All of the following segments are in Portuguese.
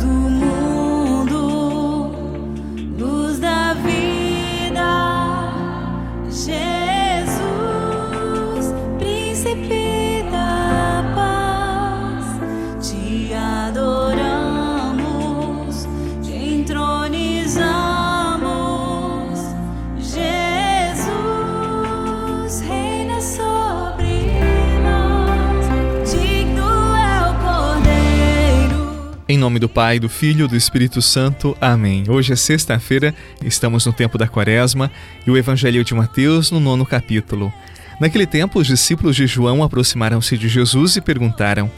безумно. Em nome do Pai, do Filho e do Espírito Santo. Amém. Hoje é sexta-feira, estamos no tempo da Quaresma e o Evangelho de Mateus no nono capítulo. Naquele tempo, os discípulos de João aproximaram-se de Jesus e perguntaram: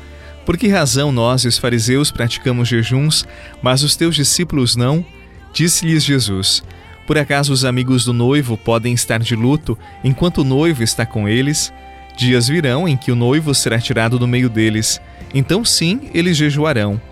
Por que razão nós, os fariseus, praticamos jejuns, mas os teus discípulos não? Disse-lhes Jesus: Por acaso os amigos do noivo podem estar de luto enquanto o noivo está com eles? Dias virão em que o noivo será tirado do meio deles. Então, sim, eles jejuarão.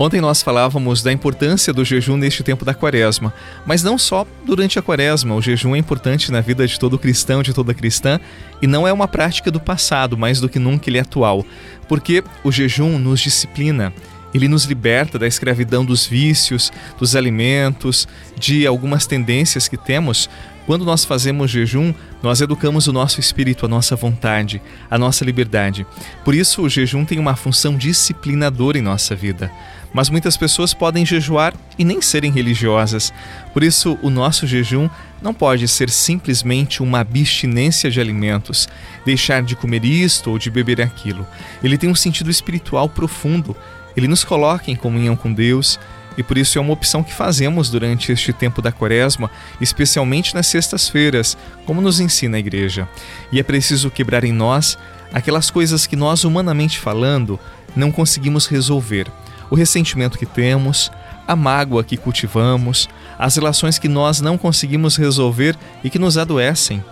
Ontem nós falávamos da importância do jejum neste tempo da quaresma, mas não só durante a quaresma. O jejum é importante na vida de todo cristão, de toda cristã, e não é uma prática do passado, mais do que nunca ele é atual, porque o jejum nos disciplina. Ele nos liberta da escravidão dos vícios, dos alimentos, de algumas tendências que temos. Quando nós fazemos jejum, nós educamos o nosso espírito, a nossa vontade, a nossa liberdade. Por isso, o jejum tem uma função disciplinadora em nossa vida mas muitas pessoas podem jejuar e nem serem religiosas. Por isso, o nosso jejum não pode ser simplesmente uma abstinência de alimentos, deixar de comer isto ou de beber aquilo. Ele tem um sentido espiritual profundo. Ele nos coloca em comunhão com Deus e por isso é uma opção que fazemos durante este tempo da Quaresma, especialmente nas sextas-feiras, como nos ensina a igreja. E é preciso quebrar em nós aquelas coisas que nós, humanamente falando, não conseguimos resolver o ressentimento que temos, a mágoa que cultivamos, as relações que nós não conseguimos resolver e que nos adoecem.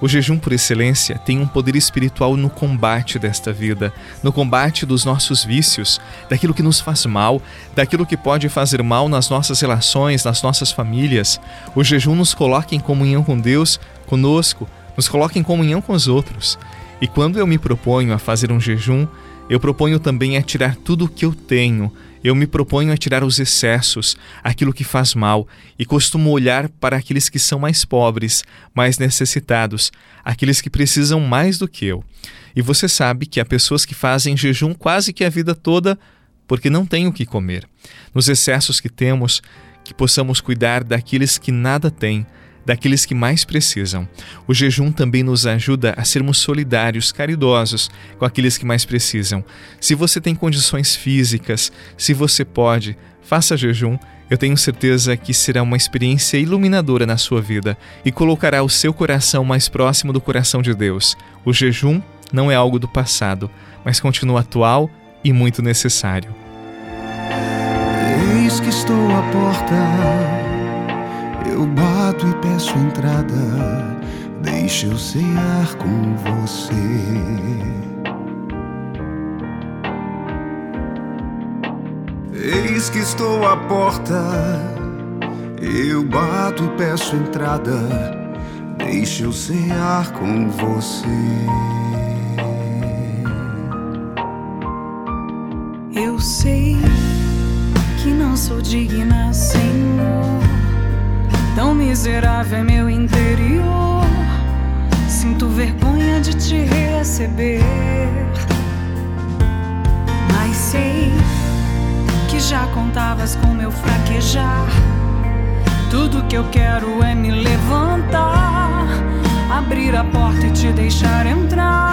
O jejum por excelência tem um poder espiritual no combate desta vida, no combate dos nossos vícios, daquilo que nos faz mal, daquilo que pode fazer mal nas nossas relações, nas nossas famílias. O jejum nos coloca em comunhão com Deus, conosco, nos coloca em comunhão com os outros. E quando eu me proponho a fazer um jejum, eu proponho também a tirar tudo o que eu tenho. Eu me proponho a tirar os excessos, aquilo que faz mal, e costumo olhar para aqueles que são mais pobres, mais necessitados, aqueles que precisam mais do que eu. E você sabe que há pessoas que fazem jejum quase que a vida toda porque não têm o que comer. Nos excessos que temos, que possamos cuidar daqueles que nada têm, daqueles que mais precisam. O jejum também nos ajuda a sermos solidários, caridosos com aqueles que mais precisam. Se você tem condições físicas, se você pode, faça jejum. Eu tenho certeza que será uma experiência iluminadora na sua vida e colocará o seu coração mais próximo do coração de Deus. O jejum não é algo do passado, mas continua atual e muito necessário. Eis que estou à porta eu bato e peço entrada, deixa eu cear com você. Eis que estou à porta, eu bato e peço entrada, deixa eu cear com você. Eu sei que não sou digna, Senhor miserável é meu interior. Sinto vergonha de te receber. Mas sei que já contavas com meu fraquejar. Tudo que eu quero é me levantar, abrir a porta e te deixar entrar.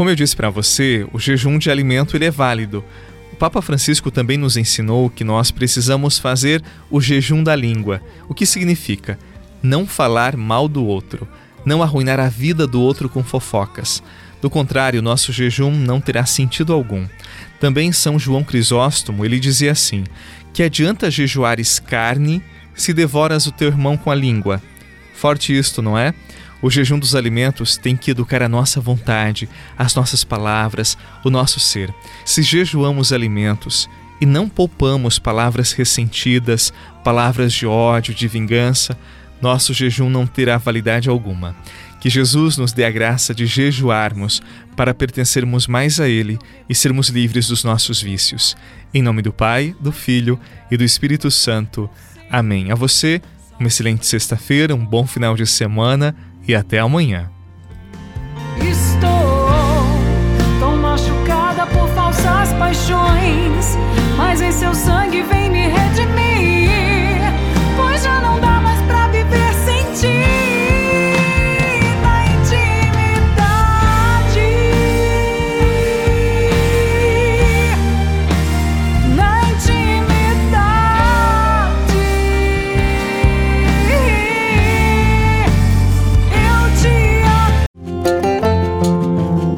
Como eu disse para você, o jejum de alimento ele é válido. O Papa Francisco também nos ensinou que nós precisamos fazer o jejum da língua, o que significa não falar mal do outro, não arruinar a vida do outro com fofocas. Do contrário, nosso jejum não terá sentido algum. Também São João Crisóstomo, ele dizia assim: que adianta jejuares carne se devoras o teu irmão com a língua. Forte isto, não é? O jejum dos alimentos tem que educar a nossa vontade, as nossas palavras, o nosso ser. Se jejuamos alimentos e não poupamos palavras ressentidas, palavras de ódio, de vingança, nosso jejum não terá validade alguma. Que Jesus nos dê a graça de jejuarmos para pertencermos mais a Ele e sermos livres dos nossos vícios. Em nome do Pai, do Filho e do Espírito Santo. Amém. A você, uma excelente sexta-feira, um bom final de semana e até amanhã. Estou